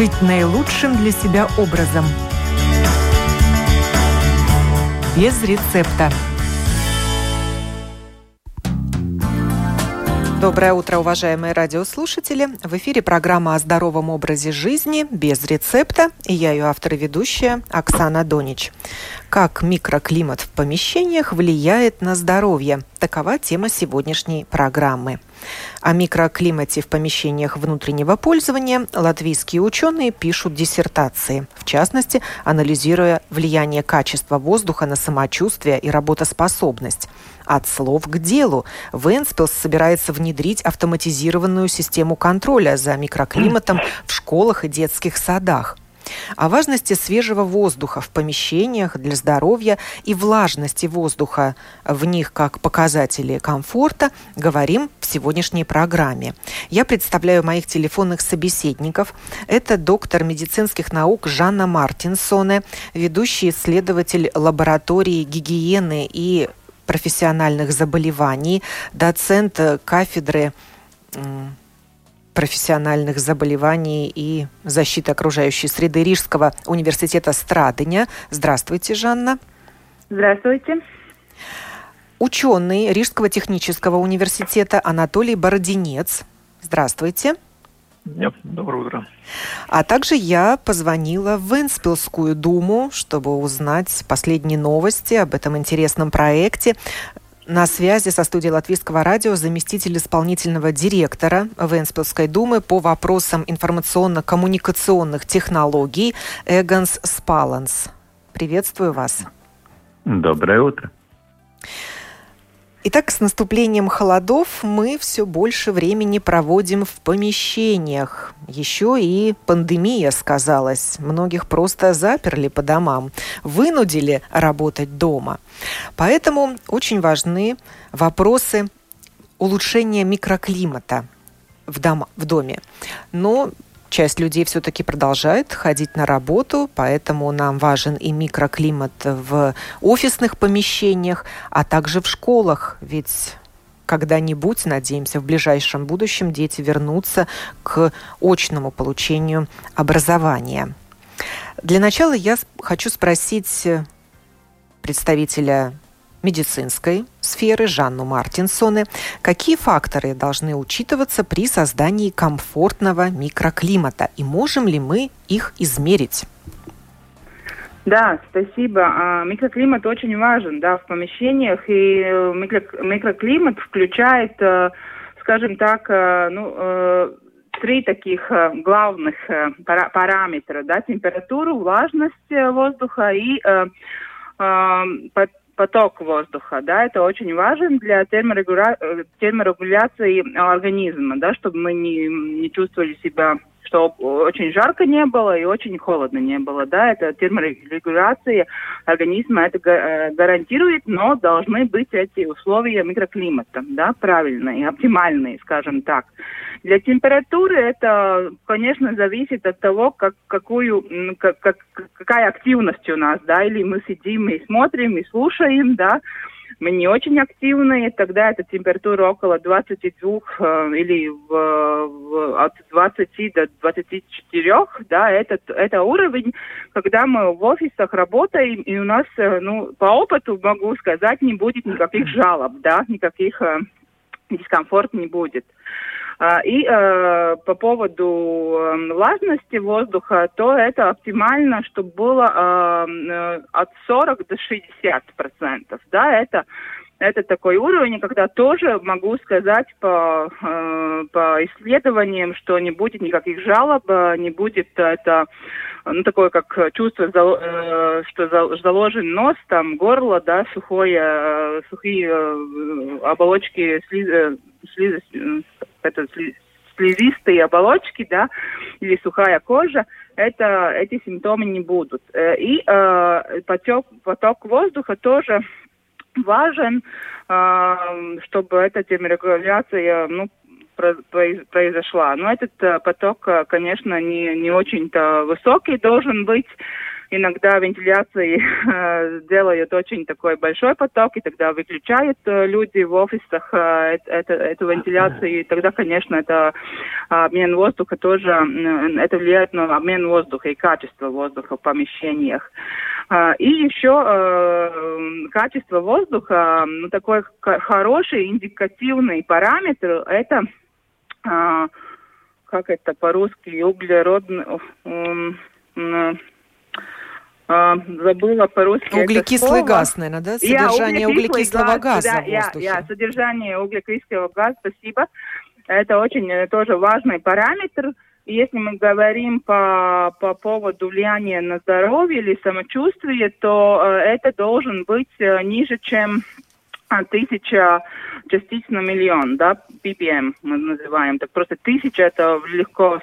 жить наилучшим для себя образом. Без рецепта. Доброе утро, уважаемые радиослушатели. В эфире программа о здоровом образе жизни без рецепта. И я ее автор и ведущая Оксана Донич. Как микроклимат в помещениях влияет на здоровье? Такова тема сегодняшней программы. О микроклимате в помещениях внутреннего пользования латвийские ученые пишут диссертации, в частности, анализируя влияние качества воздуха на самочувствие и работоспособность. От слов к делу. Венспилс собирается внедрить автоматизированную систему контроля за микроклиматом в школах и детских садах о важности свежего воздуха в помещениях для здоровья и влажности воздуха в них как показатели комфорта говорим в сегодняшней программе. Я представляю моих телефонных собеседников. Это доктор медицинских наук Жанна Мартинсоне, ведущий исследователь лаборатории гигиены и профессиональных заболеваний, доцент кафедры профессиональных заболеваний и защиты окружающей среды Рижского университета Страдыня. Здравствуйте, Жанна. Здравствуйте. Ученый Рижского технического университета Анатолий Бородинец. Здравствуйте. Нет, доброе утро. А также я позвонила в Венспилскую думу, чтобы узнать последние новости об этом интересном проекте. На связи со студией Латвийского радио заместитель исполнительного директора Венспилской думы по вопросам информационно-коммуникационных технологий Эгонс Спаланс. Приветствую вас. Доброе утро. Итак, с наступлением холодов мы все больше времени проводим в помещениях. Еще и пандемия сказалась. Многих просто заперли по домам, вынудили работать дома. Поэтому очень важны вопросы улучшения микроклимата в, дома, в доме. Но часть людей все-таки продолжает ходить на работу, поэтому нам важен и микроклимат в офисных помещениях, а также в школах, ведь когда-нибудь, надеемся, в ближайшем будущем дети вернутся к очному получению образования. Для начала я хочу спросить представителя медицинской сферы Жанну Мартинсоне, какие факторы должны учитываться при создании комфортного микроклимата и можем ли мы их измерить? Да, спасибо. А, микроклимат очень важен, да, в помещениях, и э, микроклимат включает, э, скажем так, э, ну, три таких главных параметра, да, температуру, влажность воздуха и поток воздуха, да, это очень важно для терморегуля... Э, терморегуляции организма, да, чтобы мы не, не чувствовали себя что очень жарко не было и очень холодно не было. Да, это терморегуляция организма это э, гарантирует, но должны быть эти условия микроклимата, да, правильные, оптимальные, скажем так. Для температуры это, конечно, зависит от того, как, какую, как, как, какая активность у нас, да, или мы сидим и смотрим, и слушаем, да, мы не очень активные, тогда эта температура около 22 э, или в, в, от 20 до 24, да, это, это уровень, когда мы в офисах работаем, и у нас, э, ну, по опыту могу сказать, не будет никаких жалоб, да, никаких э, дискомфорт не будет. А, и э, по поводу э, влажности воздуха, то это оптимально, чтобы было э, э от 40 до 60 процентов. Да, это это такой уровень, когда тоже могу сказать по, э, по исследованиям, что не будет никаких жалоб, не будет это ну, такое как чувство, э, что заложен нос, там горло, да, сухое, э, сухие э, оболочки слиз, слиз, это слизистые оболочки, да, или сухая кожа, это, эти симптомы не будут. Э, и э, поток, поток воздуха тоже важен, э, чтобы эта терморегуляция, ну, произошла. Но этот поток, конечно, не, не очень-то высокий должен быть, иногда вентиляции э, делают очень такой большой поток, и тогда выключают э, люди в офисах э, это, эту вентиляцию, и тогда, конечно, это обмен воздуха тоже, это влияет на обмен воздуха и качество воздуха в помещениях. И еще качество воздуха, ну, такой хороший индикативный параметр, это как это по-русски, углеродный, а, забыла по-русски Углекислый газ, наверное, да? Содержание я, углекислого газа да, в воздухе. Я, я, содержание углекислого газа, спасибо. Это очень э, тоже важный параметр. Если мы говорим по, по поводу влияния на здоровье или самочувствие, то э, это должен быть э, ниже, чем тысяча частиц на миллион, да, ppm мы называем. Так просто тысяча это легко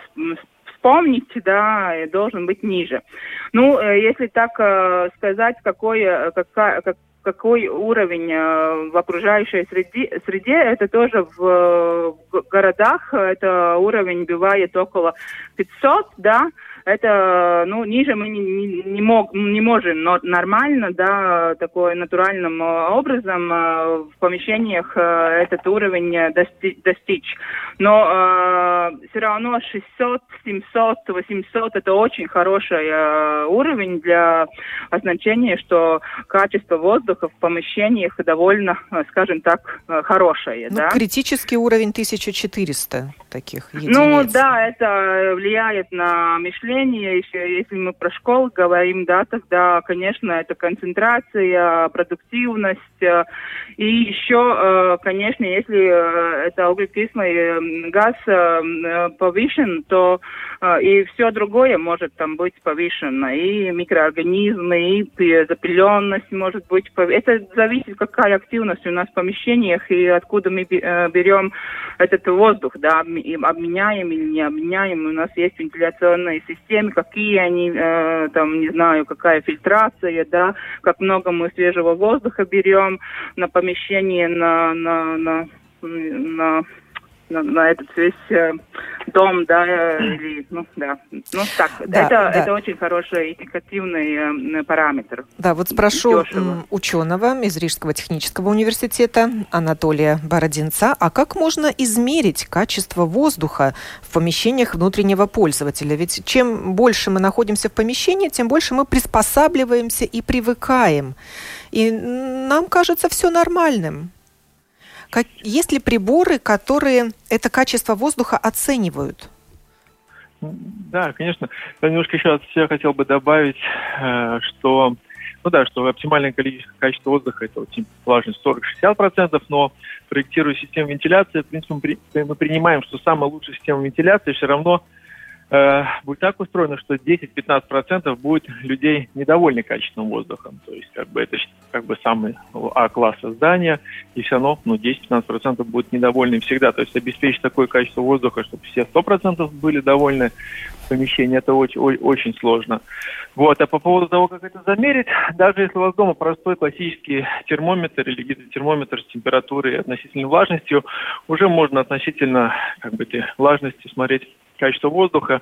вспомнить, да, должен быть ниже. Ну, э, если так э, сказать, какой, э, какая, как, какой уровень в окружающей среде, среде, это тоже в городах, это уровень бывает около 500, да, это, ну, ниже мы не, не, не, мог, не можем но нормально, да, такой натуральным э, образом э, в помещениях э, этот уровень дости, достичь. Но э, все равно 600, 700, 800 это очень хороший э, уровень для означения, что качество воздуха в помещениях довольно, скажем так, хорошее. Ну, да? критический уровень 1400 таких единиц. Ну да, это влияет на мышление. Еще, если мы про школу говорим, да, тогда, конечно, это концентрация, продуктивность. Э, и еще, э, конечно, если э, это углекислый газ повышен, то и все другое может там быть повышено. И микроорганизмы, и запыленность может быть повышена. Это зависит, какая активность у нас в помещениях и откуда мы берем этот воздух, да, обменяем или не обменяем. У нас есть вентиляционные системы, какие они, э, там, не знаю, какая фильтрация, да, как много мы свежего воздуха берем на помещение, на, на, на, на на, на этот весь э, дом, да, э, или, ну, да, ну, так, да, это, да. это очень хороший индикативный э, параметр. Да, вот спрошу Дешево. ученого из Рижского технического университета Анатолия Бородинца, а как можно измерить качество воздуха в помещениях внутреннего пользователя? Ведь чем больше мы находимся в помещении, тем больше мы приспосабливаемся и привыкаем. И нам кажется все нормальным. Как, есть ли приборы, которые это качество воздуха оценивают? Да, конечно. Я немножко еще от себя хотел бы добавить, э, что ну да, что оптимальное количество, качество воздуха это очень влажность 40-60%, но проектируя систему вентиляции, в принципе, мы принимаем, что самая лучшая система вентиляции все равно э, будет так устроено, что 10-15% будет людей недовольны качеством воздуха. То есть как бы это как бы самый А-класса здания, и все равно ну, 10-15% будут недовольны всегда. То есть обеспечить такое качество воздуха, чтобы все 100% были довольны помещение, это очень, очень сложно. Вот, а по поводу того, как это замерить, даже если у вас дома простой классический термометр или гидротермометр с температурой и относительной влажностью, уже можно относительно как бы, этой влажности смотреть качество воздуха,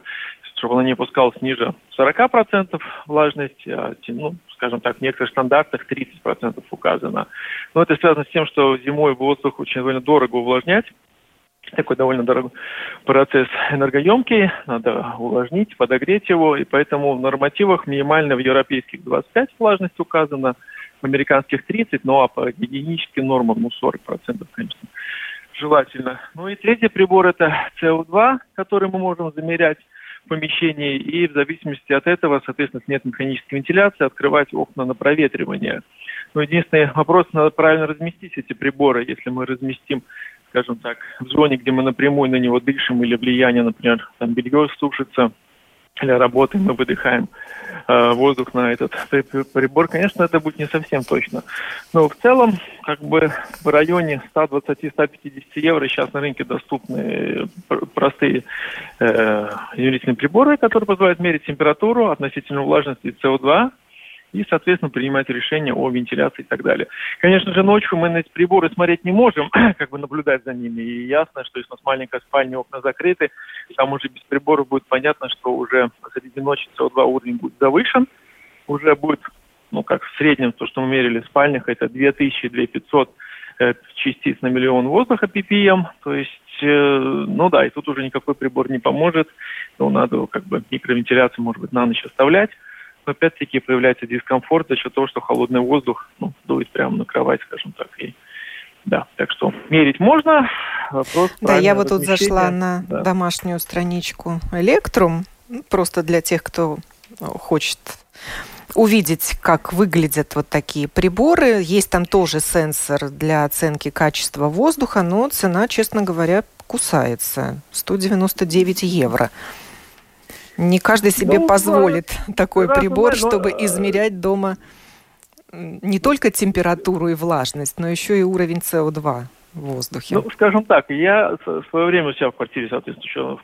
чтобы она не опускалась ниже 40% влажности, а, ну, скажем так, в некоторых стандартах 30% указано. Но это связано с тем, что зимой воздух очень довольно дорого увлажнять, такой довольно дорогой процесс энергоемкий, надо увлажнить, подогреть его, и поэтому в нормативах минимально в европейских 25 влажность указана, в американских 30, ну а по гигиеническим нормам ну 40%, конечно, желательно. Ну и третий прибор это CO2, который мы можем замерять в помещении, и в зависимости от этого, соответственно, нет механической вентиляции, открывать окна на проветривание. Но единственный вопрос, надо правильно разместить эти приборы. Если мы разместим скажем так, в зоне, где мы напрямую на него дышим или влияние, например, там белье сушится, или работаем, мы выдыхаем э, воздух на этот прибор, конечно, это будет не совсем точно. Но в целом, как бы в районе 120-150 евро сейчас на рынке доступны простые э, измерительные приборы, которые позволяют мерить температуру, относительно влажности СО2, и, соответственно, принимать решения о вентиляции и так далее. Конечно же, ночью мы на эти приборы смотреть не можем, как бы наблюдать за ними. И ясно, что если у нас маленькая спальня, окна закрыты, там уже без приборов будет понятно, что уже среди ночи СО2 уровень будет завышен. уже будет, ну, как в среднем, то, что мы мерили в спальнях, это 2000-2500 э, частиц на миллион воздуха ppm, то есть э, ну да, и тут уже никакой прибор не поможет. Ну, надо как бы микровентиляцию, может быть, на ночь оставлять. Опять-таки появляется дискомфорт за счет того, что холодный воздух ну, дует прямо на кровать, скажем так. И, да, так что мерить можно. Вопрос да, я вот тут зашла на да. домашнюю страничку Electrum, просто для тех, кто хочет увидеть, как выглядят вот такие приборы. Есть там тоже сенсор для оценки качества воздуха, но цена, честно говоря, кусается. 199 евро. Не каждый себе ну, позволит да, такой прибор, но... чтобы э, измерять дома не только температуру и влажность, но еще и уровень СО2 в воздухе? Ну, скажем так, я в свое время у себя в квартире, соответственно,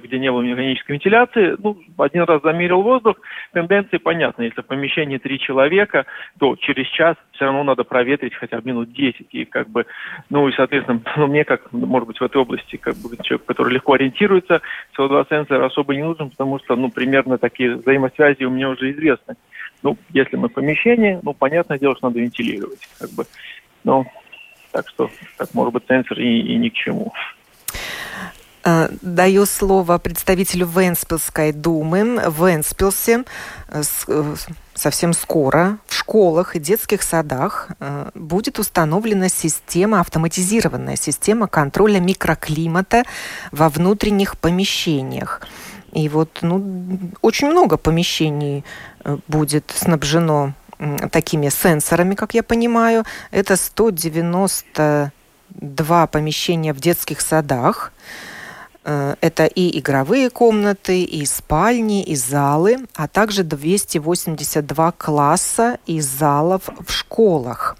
где не было механической вентиляции, ну, один раз замерил воздух, тенденции понятны. Если в помещении три человека, то через час все равно надо проветрить хотя бы минут 10. И как бы, ну, и, соответственно, ну, мне как, может быть, в этой области, как бы, человек, который легко ориентируется, СО2 сенсор особо не нужен, потому что, ну, примерно такие взаимосвязи у меня уже известны. Ну, если мы в помещении, ну, понятное дело, что надо вентилировать, как бы. Но так что, так может быть, сенсор и, и ни к чему. Э, даю слово представителю Венспилской думы. В Венспилсе э, э, совсем скоро в школах и детских садах будет установлена система, автоматизированная система контроля микроклимата во внутренних помещениях. И вот ну, очень много помещений будет снабжено такими сенсорами, как я понимаю. Это 192 помещения в детских садах. Э, это и игровые комнаты, и спальни, и залы, а также 282 класса и залов в школах.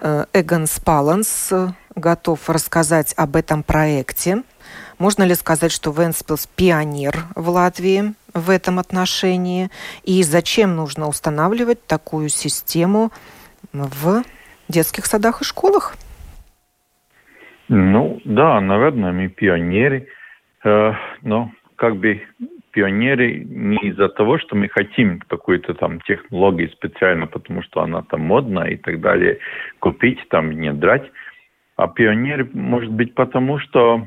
Э, Эгон Спаланс готов рассказать об этом проекте. Можно ли сказать, что Венспилс пионер в Латвии – в этом отношении и зачем нужно устанавливать такую систему в детских садах и школах? Ну, да, наверное, мы пионеры, э, но как бы пионеры не из-за того, что мы хотим какую-то там технологию специально, потому что она там модная и так далее, купить, там, внедрять, а пионеры, может быть, потому что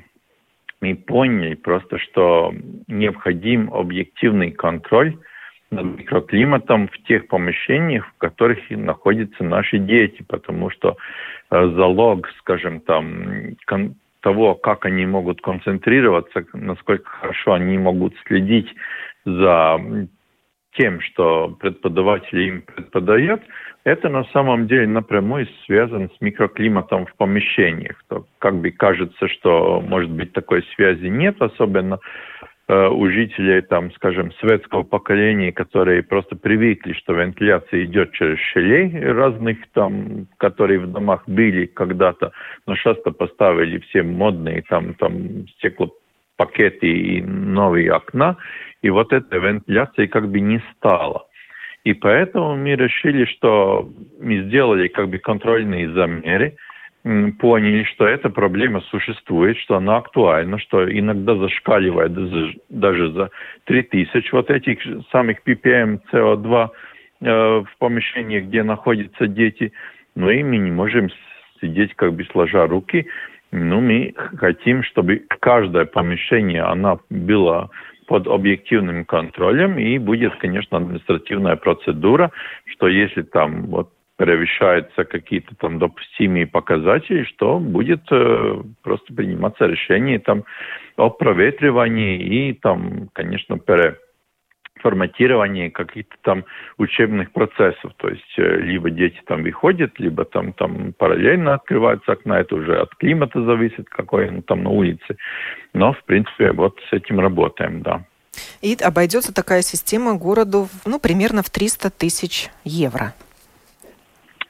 мы поняли просто, что необходим объективный контроль над микроклиматом в тех помещениях, в которых находятся наши дети, потому что э, залог, скажем, там, того, как они могут концентрироваться, насколько хорошо они могут следить за тем, что преподаватель им преподает, это на самом деле напрямую связано с микроклиматом в помещениях. То как бы кажется, что, может быть, такой связи нет, особенно э, у жителей, там, скажем, светского поколения, которые просто привыкли, что вентиляция идет через щелей разных, там, которые в домах были когда-то, но часто поставили все модные там, там стеклопакеты и новые окна, и вот этой вентиляции как бы не стало. И поэтому мы решили, что мы сделали как бы контрольные замеры, поняли, что эта проблема существует, что она актуальна, что иногда зашкаливает даже за 3000 вот этих самых ppm CO2 э, в помещении, где находятся дети. Но и мы не можем сидеть как бы сложа руки. Ну, мы хотим, чтобы каждое помещение, она была под объективным контролем и будет, конечно, административная процедура, что если там вот превышаются какие-то там допустимые показатели, что будет э, просто приниматься решение там о проветривании и там, конечно, пере форматирование каких-то там учебных процессов. То есть э, либо дети там выходят, либо там, там параллельно открываются окна. Это уже от климата зависит, какой он там на улице. Но, в принципе, вот с этим работаем, да. И обойдется такая система городу, ну, примерно в 300 тысяч евро.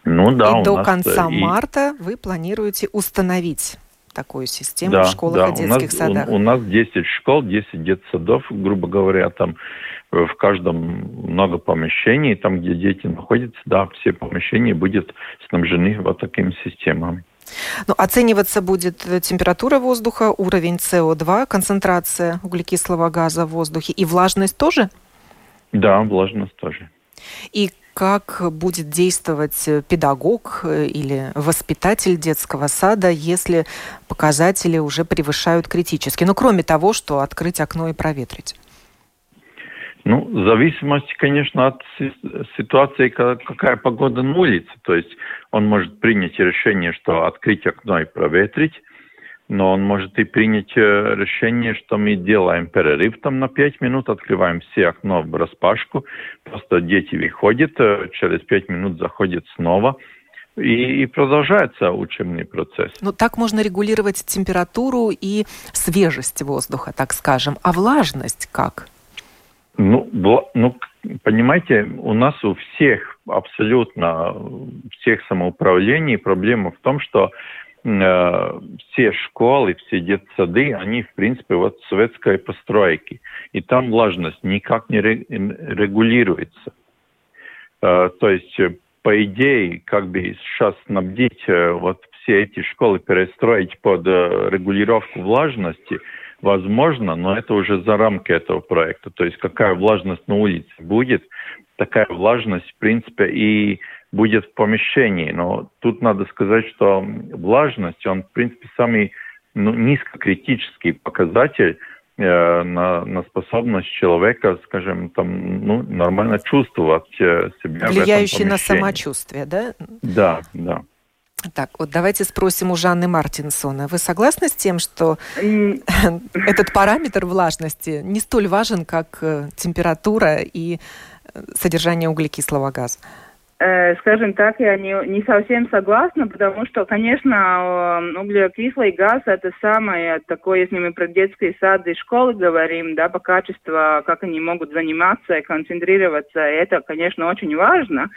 Ну да. И до конца и... марта вы планируете установить такую систему да, в школах да. и детских у нас, садах? У, у нас 10 школ, 10 детсадов, грубо говоря, там в каждом много помещений, там, где дети находятся, да, все помещения будут снабжены вот такими системами. Ну, оцениваться будет температура воздуха, уровень СО2, концентрация углекислого газа в воздухе и влажность тоже? Да, влажность тоже. И как будет действовать педагог или воспитатель детского сада, если показатели уже превышают критически? Ну, кроме того, что открыть окно и проветрить. Ну, в зависимости, конечно, от ситуации, какая погода на улице. То есть он может принять решение, что открыть окно и проветрить, но он может и принять э, решение, что мы делаем перерыв там на 5 минут, открываем все окно в распашку, просто дети выходят, э, через 5 минут заходят снова, и, и продолжается учебный процесс. Ну, так можно регулировать температуру и свежесть воздуха, так скажем. А влажность как? Ну, ну, понимаете, у нас у всех, абсолютно всех самоуправлений проблема в том, что все школы, все детсады, они, в принципе, вот советской постройки. И там влажность никак не регулируется. Э, то есть, по идее, как бы сейчас снабдить э, вот все эти школы, перестроить под э, регулировку влажности – возможно, но это уже за рамки этого проекта. То есть какая влажность на улице будет, такая влажность, в принципе, и будет в помещении. Но тут надо сказать, что влажность, он, в принципе, самый ну, низкокритический показатель э, на, на способность человека, скажем, там, ну, нормально чувствовать э, себя. Влияющий на самочувствие, да? Да, да. Так, вот давайте спросим у Жанны Мартинсона. Вы согласны с тем, что этот параметр влажности не столь важен, как э, температура и э, содержание углекислого газа? Э, скажем так, я не, не совсем согласна, потому что, конечно, углекислый газ это самое такое, если мы про детские сады и школы говорим, да, по качеству, как они могут заниматься и концентрироваться, это, конечно, очень важно,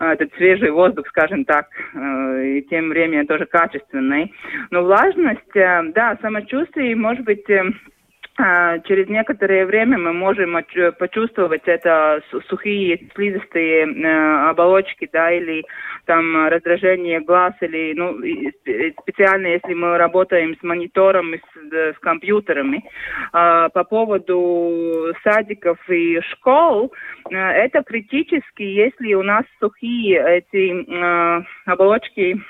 э, этот свежий воздух, скажем так, э, и тем временем тоже качественный. Но влажность, да, самочувствие, может быть, через некоторое время мы можем почувствовать это сухие слизистые э, оболочки, да, или там раздражение глаз, или, ну, специально, если мы работаем с монитором с, с компьютерами. А, по поводу садиков и школ, э, это критически, если у нас сухие эти э, оболочки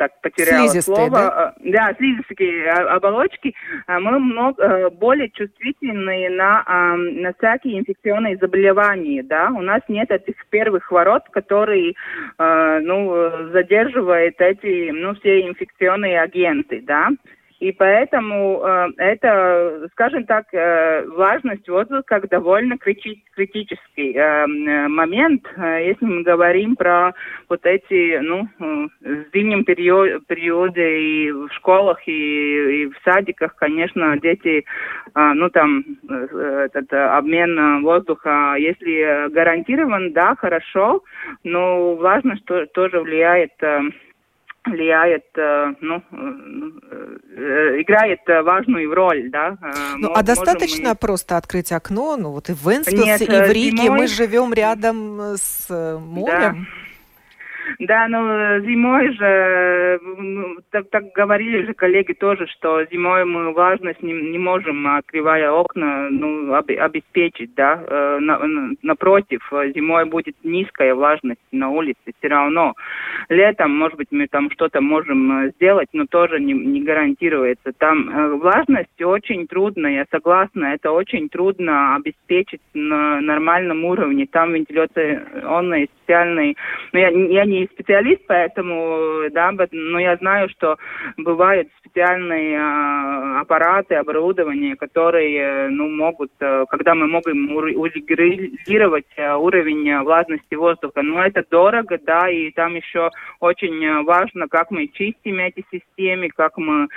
так потеряла Слизистые, слово. Да, э, да слизистые оболочки. А мы много, э, более чувствительны на, на всякие инфекционные заболевания. Да? У нас нет этих первых ворот, которые э, ну, задерживают эти ну, все инфекционные агенты. Да? И поэтому э, это, скажем так, э, влажность воздуха как довольно крити критический э, момент, э, если мы говорим про вот эти, ну, э, в зимнем период, периоде и в школах, и, и в садиках, конечно, дети, э, ну, там, э, этот обмен воздуха, если гарантирован, да, хорошо, но влажность то, тоже влияет э, влияет, э, ну, э, играет важную роль, да. Э, ну, а достаточно мы... просто открыть окно, ну, вот и в Венспилсе, и в Риге зимой... мы живем рядом с морем. Да. Да, ну зимой же, ну, так, так говорили же коллеги тоже, что зимой мы влажность не, не можем, открывая окна, ну, об, обеспечить, да. Э, на, напротив, зимой будет низкая влажность на улице все равно. Летом, может быть, мы там что-то можем э, сделать, но тоже не, не гарантируется. Там э, влажность очень трудно, я согласна, это очень трудно обеспечить на нормальном уровне. Там вентиляционные специальные, ну, я, я не специалист, поэтому, да, но я знаю, что бывают специальные э, аппараты, оборудование, которые, ну, могут, э, когда мы можем урегулировать э, уровень влажности воздуха. Но это дорого, да, и там еще очень важно, как мы чистим эти системы, как мы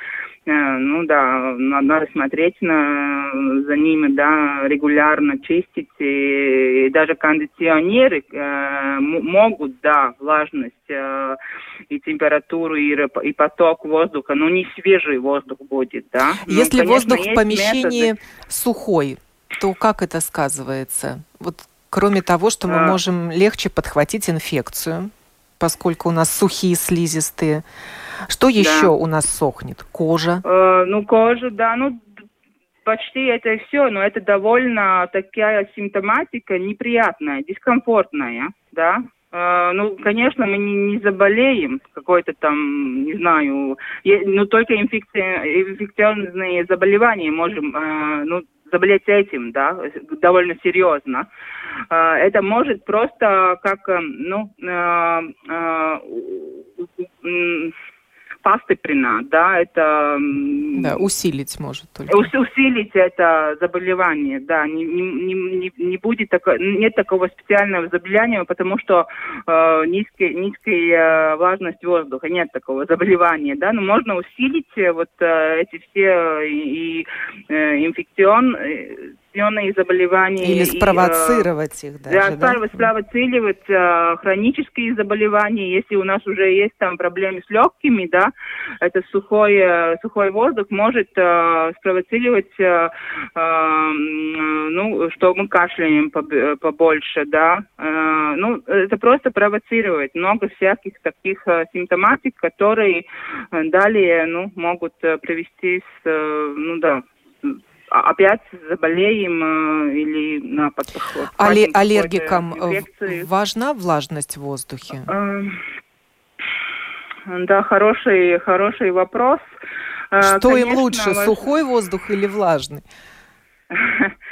Э, ну да, надо смотреть на, за ними, да, регулярно чистить. И, и даже кондиционеры э, могут, да, влажность э, и температуру, и, и поток воздуха, но не свежий воздух будет, да. Ну, Если ну, конечно, воздух в помещении методы. сухой, то как это сказывается? Вот кроме того, что мы а... можем легче подхватить инфекцию, поскольку у нас сухие слизистые, что еще да. у нас сохнет? Кожа? Э, ну, кожа, да. Ну, почти это и все, но это довольно такая симптоматика неприятная, дискомфортная, да, Uh, ну, конечно, мы не, не заболеем какой-то там, не знаю, ну, только инфекции, инфекционные заболевания можем, uh, ну, заболеть этим, да, довольно серьезно. Uh, это может просто как, ну, постепенно, да, это... Да, усилить может только. Усилить это заболевание, да, не, не, не, не будет такого, нет такого специального заболевания, потому что э, низкая, низкая влажность воздуха, нет такого заболевания, да, но можно усилить вот э, эти все и, и э, инфекцион, инфекционные заболевания. Или спровоцировать и, их даже, да? Да, спровоцировать э, хронические заболевания. Если у нас уже есть там проблемы с легкими, да, это сухой, э, сухой воздух может э, спровоцировать, э, э, ну, что мы кашляем побольше, да. Э, ну, это просто провоцировать. Много всяких таких э, симптоматик, которые э, далее, ну, могут э, привести с, э, ну, да, опять заболеем э, или на подход. Али аллергикам важна влажность в воздухе? Э, да, хороший, хороший вопрос. Э, Что Конечно, им лучше, ваш... сухой воздух или влажный?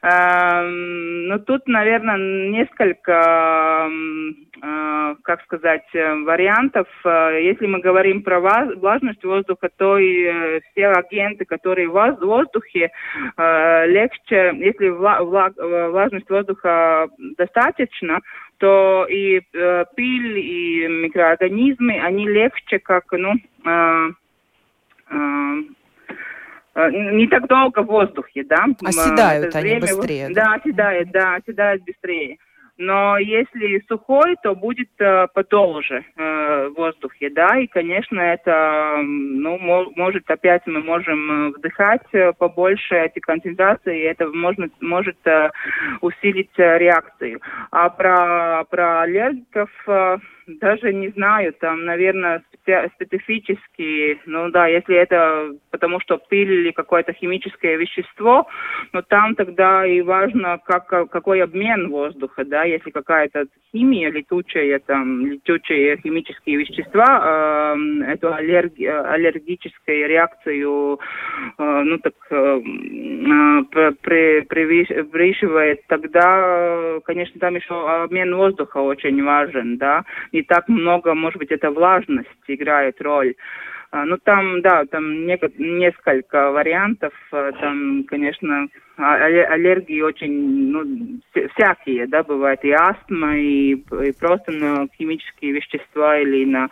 Эм, ну, тут, наверное, несколько, э, как сказать, вариантов. Э, если мы говорим про влажность воздуха, то и все агенты, которые в воздухе, легче, если влажность воздуха достаточно, то и пыль, и микроорганизмы, они легче, как, ну, Э, не так долго в воздухе, да. Оседают они время, быстрее. Да, оседают, да, оседают быстрее. Но если сухой, то будет э, подолже э, в воздухе, да, и, конечно, это, ну, может, опять мы можем э, вдыхать побольше эти концентрации, и это можно, может усилить реакцию. А про, про аллергиков даже не знаю, там, наверное, специфические, ну да, если это потому что пыль или какое-то химическое вещество, но там тогда и важно, как, какой обмен воздуха, да, если какая-то химия летучая, там, летучие химические вещества, э, эту аллерги, аллергическую реакцию, э, ну так, э, при, превышивает, тогда, конечно, там еще обмен воздуха очень важен, да, не так много, может быть, это влажность играет роль. А, ну, там, да, там несколько вариантов. А, там, конечно, а, аллергии очень, ну, всякие, да, бывают. И астма, и, и просто на химические вещества или на,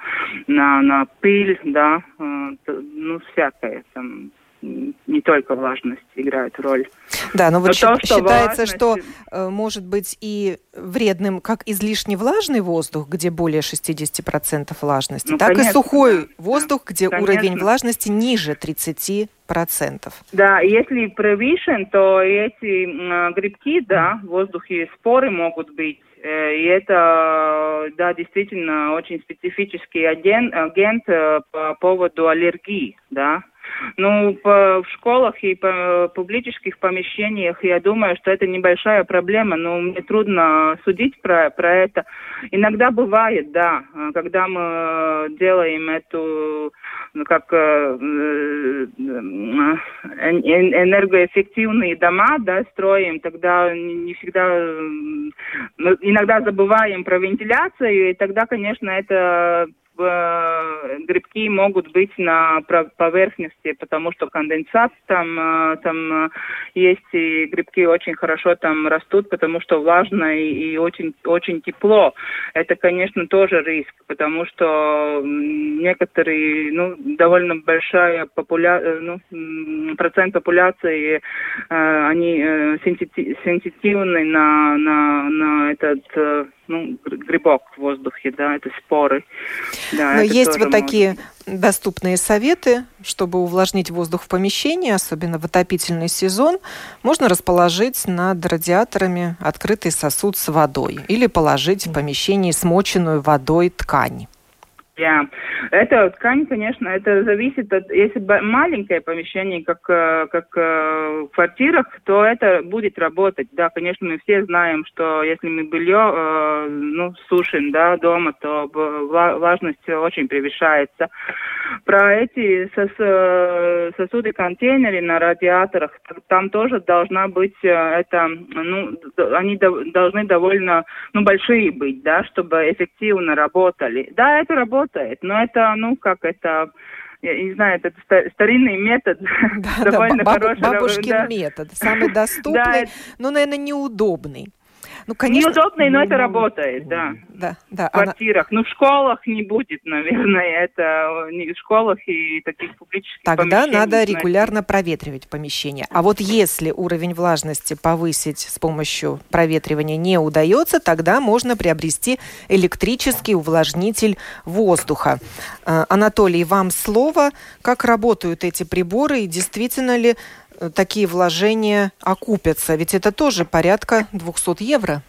на, на пыль, да, ну, всякое там не только влажность играет роль. Да, но, но вот то, что считается, влажность... что э, может быть и вредным как излишне влажный воздух, где более 60% влажности, ну, так конечно, и сухой да, воздух, где конечно. уровень влажности ниже 30%. Да, если превышен, то эти э, грибки, да, в воздухе споры могут быть э, и это, да, действительно очень специфический агент, агент э, по поводу аллергии, да. Ну, по, в школах и по публических помещениях, я думаю, что это небольшая проблема, но мне трудно судить про, про это. Иногда бывает, да, когда мы делаем эту, ну, как э, э, энергоэффективные дома, да, строим, тогда не всегда, иногда забываем про вентиляцию, и тогда, конечно, это грибки могут быть на поверхности, потому что конденсат там, э, там э, есть, и грибки очень хорошо там растут, потому что влажно и, и очень, очень тепло. Это, конечно, тоже риск, потому что некоторые, ну, довольно большая популя... ну, процент популяции, они сенситивны на, на, на этот ну, грибок в воздухе, да, это споры. Да, Но есть вот такие доступные советы, чтобы увлажнить воздух в помещении, особенно в отопительный сезон, можно расположить над радиаторами открытый сосуд с водой или положить в помещении смоченную водой ткань. Yeah. Это ткань, конечно, это зависит от, если маленькое помещение, как, э, как э, в квартирах, то это будет работать. Да, конечно, мы все знаем, что если мы белье э, ну, сушим да, дома, то влажность очень превышается. Про эти сос, э, сосуды контейнеры на радиаторах, там тоже должна быть это, ну, они должны довольно ну, большие быть, да, чтобы эффективно работали. Да, это работает, но это, ну, как это, я не знаю, это старинный метод, да, довольно да, баб, хороший. Бабушкин да. метод, самый доступный, да, но, наверное, неудобный. Ну, конечно... Неудобно, но это работает, да. Да, да. В квартирах. Она... Ну, в школах не будет, наверное, это не в школах и таких публичных Тогда надо регулярно проветривать помещение. А вот если уровень влажности повысить с помощью проветривания не удается, тогда можно приобрести электрический увлажнитель воздуха. А, Анатолий, вам слово. Как работают эти приборы и действительно ли такие вложения окупятся? Ведь это тоже порядка 200 евро.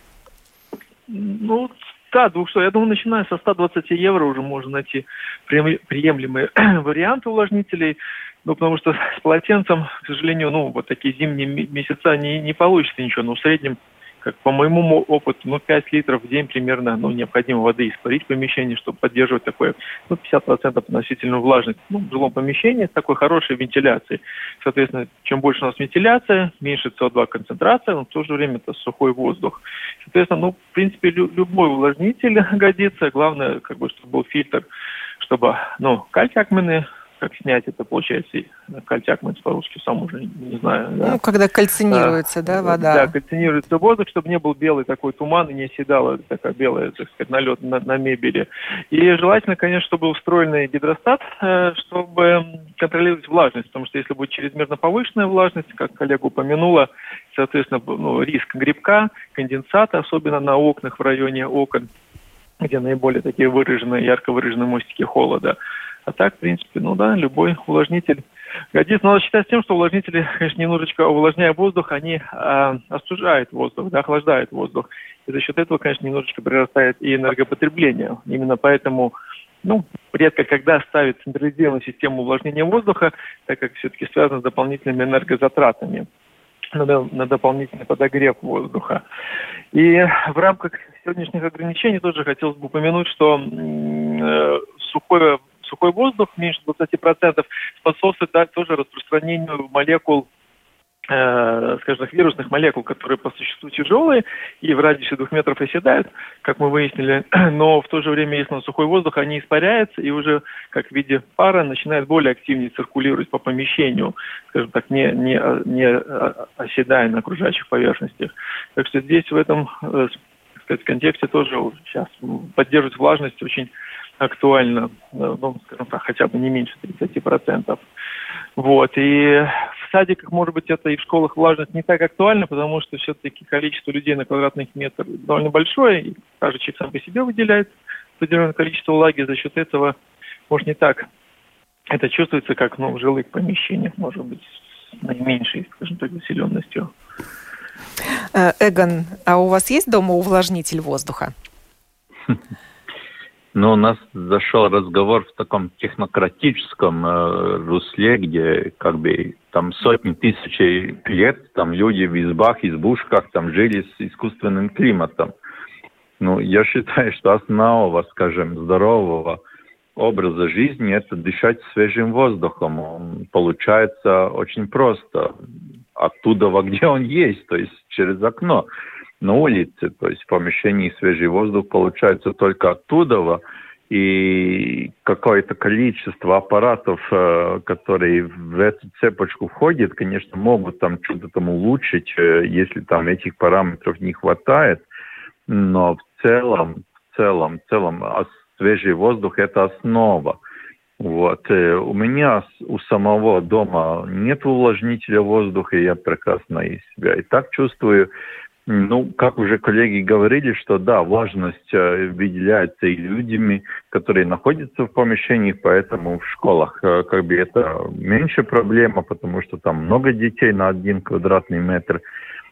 Ну, да, 200. Я думаю, начиная со 120 евро уже можно найти приемлемые варианты увлажнителей. Ну, потому что с полотенцем, к сожалению, ну, вот такие зимние месяца не, не получится ничего. Но в среднем как по моему опыту, ну, 5 литров в день примерно, ну, необходимо воды испарить в помещении, чтобы поддерживать такое, ну, 50% относительную влажность. Ну, в жилом помещении с такой хорошей вентиляцией. Соответственно, чем больше у нас вентиляция, меньше СО2 концентрация, но в то же время это сухой воздух. Соответственно, ну, в принципе, любой увлажнитель годится. Главное, как бы, чтобы был фильтр, чтобы, ну, кальций как снять это, получается, кольтяк мы по-русски сам уже не знаю. Да. Ну, когда кальцинируется, да, да, вода. Да, кальцинируется воздух, чтобы не был белый такой туман и не оседала такая белая, так сказать, налет на, на мебели. И желательно, конечно, чтобы был встроенный гидростат, э, чтобы контролировать влажность, потому что если будет чрезмерно повышенная влажность, как коллега упомянула, соответственно, ну, риск грибка, конденсата, особенно на окнах в районе окон, где наиболее такие выраженные, ярко выраженные мостики холода. А так, в принципе, ну да, любой увлажнитель годится. Но надо считать с тем, что увлажнители, конечно, немножечко увлажняя воздух, они э, остужают воздух, да, охлаждают воздух. И за счет этого, конечно, немножечко прирастает и энергопотребление. Именно поэтому ну, редко когда ставят централизированную систему увлажнения воздуха, так как все-таки связано с дополнительными энергозатратами на, на дополнительный подогрев воздуха. И в рамках сегодняшних ограничений тоже хотелось бы упомянуть, что э, сухое сухой воздух меньше 20% способствует да, тоже распространению молекул э, скажем вирусных молекул, которые по существу тяжелые и в радиусе двух метров оседают, как мы выяснили, но в то же время, если на сухой воздух, они испаряются и уже как в виде пара начинают более активнее циркулировать по помещению, скажем так, не, не, не оседая на окружающих поверхностях. Так что здесь в этом э, сказать, контексте тоже сейчас поддерживать влажность очень актуально, э, ну, скажем так, хотя бы не меньше 30%. Вот. И в садиках, может быть, это и в школах влажность не так актуально, потому что все-таки количество людей на квадратных метр довольно большое, и каждый человек сам по себе выделяет определенное количество влаги, за счет этого, может, не так это чувствуется, как ну, в жилых помещениях, может быть, с наименьшей, скажем так, заселенностью. Э, Эгон, а у вас есть дома увлажнитель воздуха? Но у нас зашел разговор в таком технократическом э, русле, где как бы там сотни тысяч лет там люди в избах, избушках там жили с искусственным климатом. Ну, я считаю, что основа, скажем, здорового образа жизни – это дышать свежим воздухом. Получается очень просто. Оттуда, где он есть, то есть через окно на улице, то есть в помещении свежий воздух получается только оттуда, и какое-то количество аппаратов, э, которые в эту цепочку входят, конечно, могут там что-то там улучшить, э, если там этих параметров не хватает, но в целом, в целом, в целом свежий воздух – это основа. Вот. Э, у меня у самого дома нет увлажнителя воздуха, и я прекрасно себя и так чувствую. Ну, как уже коллеги говорили, что да, влажность э, выделяется и людьми, которые находятся в помещениях, поэтому в школах э, как бы это меньше проблема, потому что там много детей на один квадратный метр.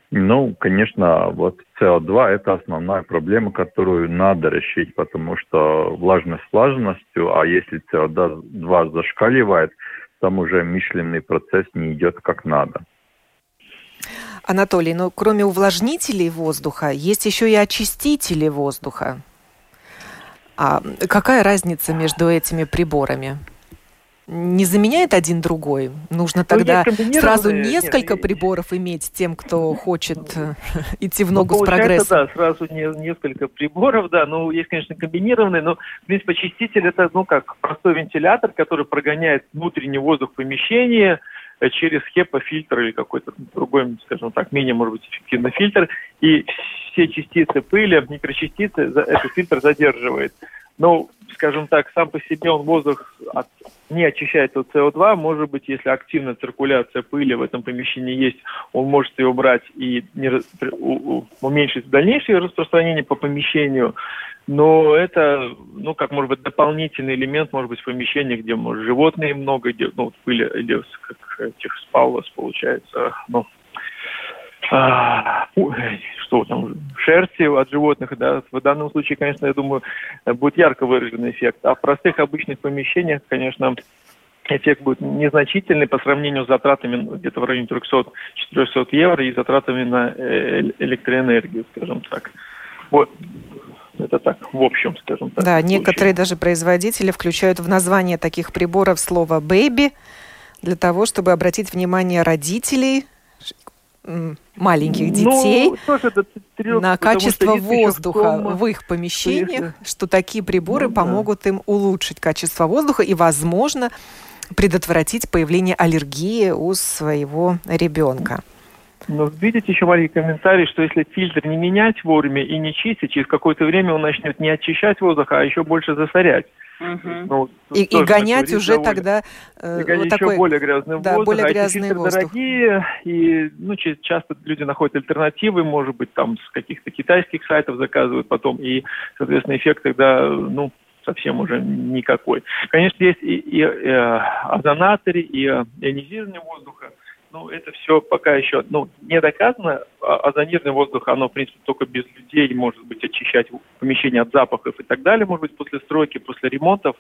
Ну, конечно, вот СО2 – это основная проблема, которую надо решить, потому что влажность влажностью, а если СО2 зашкаливает, там уже мышленный процесс не идет как надо. Анатолий, ну кроме увлажнителей воздуха, есть еще и очистители воздуха. А какая разница между этими приборами? не заменяет один другой? Нужно ну, тогда сразу несколько нет, приборов иметь тем, кто хочет э, идти в ногу ну, с прогрессом? да, сразу не, несколько приборов, да, ну, есть, конечно, комбинированные, но, в принципе, очиститель это, ну, как простой вентилятор, который прогоняет внутренний воздух помещения э, через HEPA-фильтр или какой-то другой, скажем так, менее, может быть, эффективный фильтр, и все частицы пыли, микрочастицы этот фильтр задерживает. Ну, скажем так, сам по себе он воздух от, не очищает от СО2. Может быть, если активная циркуляция пыли в этом помещении есть, он может ее брать и не, у, у, уменьшить дальнейшее распространение по помещению. Но это, ну, как может быть, дополнительный элемент, может быть, в помещениях, где, может, животные много, где, ну, пыли, или как этих спаулос, получается, ну, а, что там, шерсти от животных, да, в данном случае, конечно, я думаю, будет ярко выраженный эффект. А в простых обычных помещениях, конечно, эффект будет незначительный по сравнению с затратами ну, где-то в районе 300-400 евро и затратами на э, электроэнергию, скажем так. Вот. Это так, в общем, скажем так. Да, некоторые даже производители включают в название таких приборов слово «бэйби», для того, чтобы обратить внимание родителей маленьких ну, детей ну, на качество воздуха в их помещениях, что, что такие приборы ну, помогут да. им улучшить качество воздуха и, возможно, предотвратить появление аллергии у своего ребенка. Но видите еще маленький комментарий, что если фильтр не менять вовремя и не чистить, через какое-то время он начнет не очищать воздух, а еще больше засорять. Угу. Ну, и, и гонять уже довольно. тогда э, и гонять вот такой, более грязный да, воздух. Более грязный а эти воздух. дорогие, и ну, часто люди находят альтернативы, может быть, там с каких-то китайских сайтов заказывают потом, и, соответственно, эффект тогда, ну, совсем уже никакой. Конечно, есть и, и, и э, озонаторы, и э, ионизирование воздуха, ну, это все пока еще ну, не доказано. А озонированный воздух, оно, в принципе, только без людей может быть очищать помещение от запахов и так далее, может быть, после стройки, после ремонтов,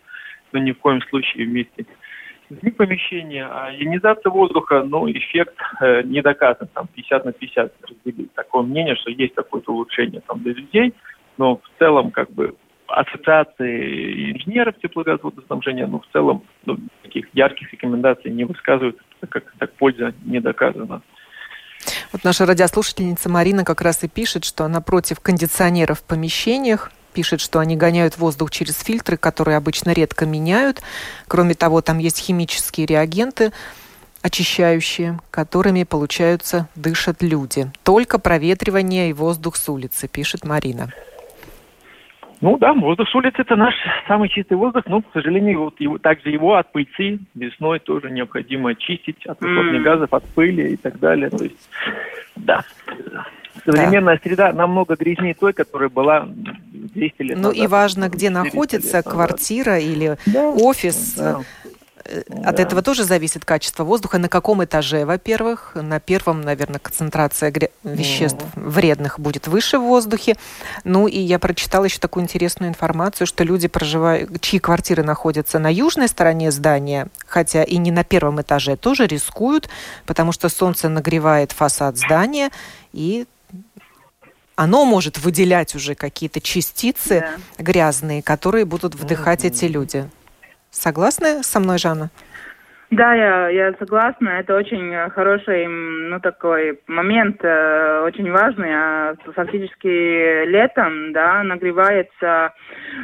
но ни в коем случае вместе с людьми помещения. А ионизация воздуха, ну, эффект э, не доказан, там 50 на 50 разделить. Такое мнение, что есть какое-то улучшение там для людей, но в целом, как бы, ассоциации инженеров теплогазоводоснабжения, ну, в целом, ну, таких ярких рекомендаций не высказывают, так как так польза не доказана. Вот наша радиослушательница Марина как раз и пишет, что она против кондиционеров в помещениях, пишет, что они гоняют воздух через фильтры, которые обычно редко меняют. Кроме того, там есть химические реагенты, очищающие, которыми, получаются, дышат люди. Только проветривание и воздух с улицы, пишет Марина. Ну да, воздух с улицы это наш самый чистый воздух, но, к сожалению, вот его, также его от пыльцы весной тоже необходимо очистить от выхлопных mm. газов, от пыли и так далее. То есть, да, современная да. среда намного грязнее той, которая была 200 лет ну, назад. Ну и важно, где находится квартира или да, офис. Да. Э, от да. этого тоже зависит качество воздуха. На каком этаже, во-первых? На первом, наверное, концентрация гря... веществ mm. вредных будет выше в воздухе. Ну и я прочитала еще такую интересную информацию, что люди, проживают, чьи квартиры находятся на южной стороне здания, хотя и не на первом этаже, тоже рискуют, потому что солнце нагревает фасад здания, и оно может выделять уже какие-то частицы да. грязные, которые будут вдыхать mm-hmm. эти люди. Согласны со мной, Жанна? Да, я, я согласна. Это очень хороший, ну, такой момент, э, очень важный. А фактически летом, да, нагревается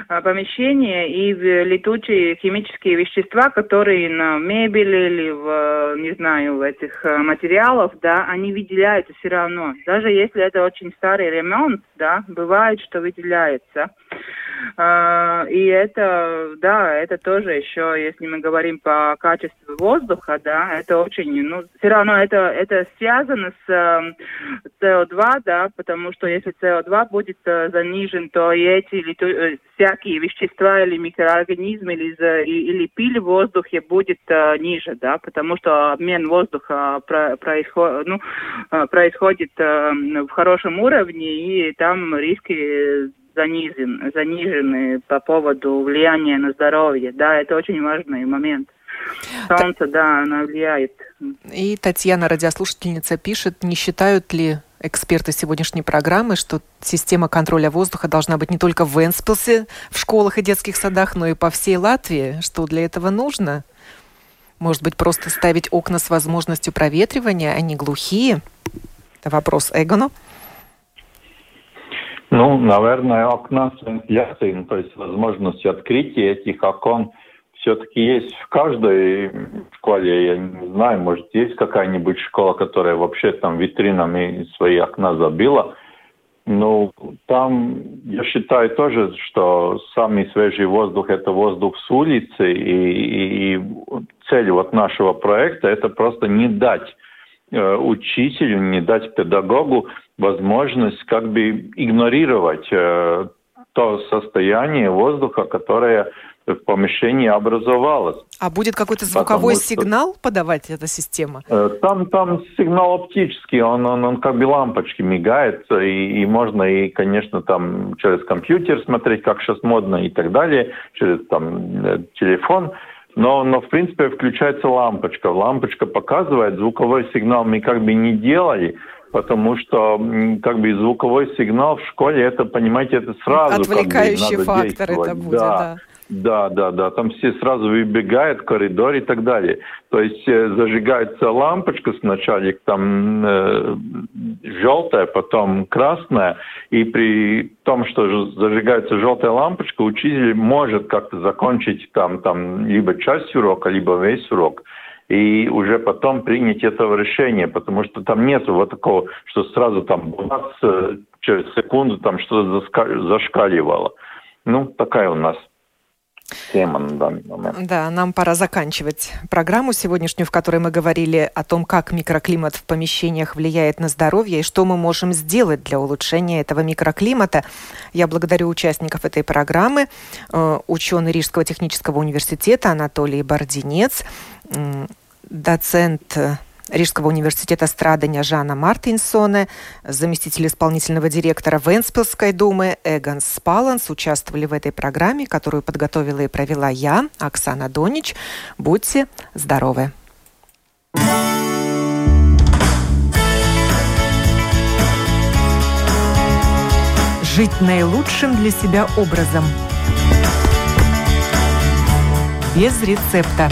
э, помещение и летучие химические вещества, которые на мебели или в, не знаю, в этих э, материалах, да, они выделяются все равно. Даже если это очень старый ремонт, да, бывает, что выделяется. А, и это, да, это тоже еще, если мы говорим по качеству воздуха, да, это очень, ну, все равно это, это связано с СО2, да, потому что если СО2 будет э, занижен, то и эти или э, всякие вещества или микроорганизмы или, или пыль в воздухе будет э, ниже, да, потому что обмен воздуха про, происход, ну, происходит в хорошем уровне, и там риски занижен, занижены по поводу влияния на здоровье. Да, это очень важный момент. Солнце, да, оно влияет. И Татьяна, радиослушательница, пишет, не считают ли эксперты сегодняшней программы, что система контроля воздуха должна быть не только в Венспилсе, в школах и детских садах, но и по всей Латвии. Что для этого нужно? Может быть, просто ставить окна с возможностью проветривания, они глухие? Это вопрос Эгону. Ну, наверное, окна ну, то есть возможность открытия этих окон все-таки есть в каждой школе. Я не знаю, может, есть какая-нибудь школа, которая вообще там витринами свои окна забила. Ну, там, я считаю тоже, что самый свежий воздух – это воздух с улицы, и, и, и цель вот нашего проекта – это просто не дать учителю, не дать педагогу возможность как бы игнорировать э, то состояние воздуха, которое в помещении образовалось. А будет какой-то звуковой Потому сигнал что... подавать эта система? Э, там, там сигнал оптический, он, он, он как бы лампочки мигает, и, и можно, и, конечно, там через компьютер смотреть, как сейчас модно и так далее, через там э, телефон. Но, но в принципе включается лампочка. Лампочка показывает, звуковой сигнал мы как бы не делали, потому что как бы звуковой сигнал в школе, это, понимаете, это сразу Отвлекающий как бы, фактор это будет, да. да. Да, да, да. Там все сразу выбегают в коридор и так далее. То есть э, зажигается лампочка сначала, там э, желтая, потом красная. И при том, что зажигается желтая лампочка, учитель может как-то закончить там, там либо часть урока, либо весь урок и уже потом принять это решение, потому что там нет вот такого, что сразу там через секунду там что-то зашкаливало. Ну, такая у нас тема на данный момент. Да, нам пора заканчивать программу сегодняшнюю, в которой мы говорили о том, как микроклимат в помещениях влияет на здоровье и что мы можем сделать для улучшения этого микроклимата. Я благодарю участников этой программы, э, ученый Рижского технического университета Анатолий Бординец, доцент Рижского университета страдания Жана Мартинсоне, заместитель исполнительного директора Венспилской думы Эгонс Спаланс участвовали в этой программе, которую подготовила и провела я, Оксана Донич. Будьте здоровы! Жить наилучшим для себя образом. Без рецепта.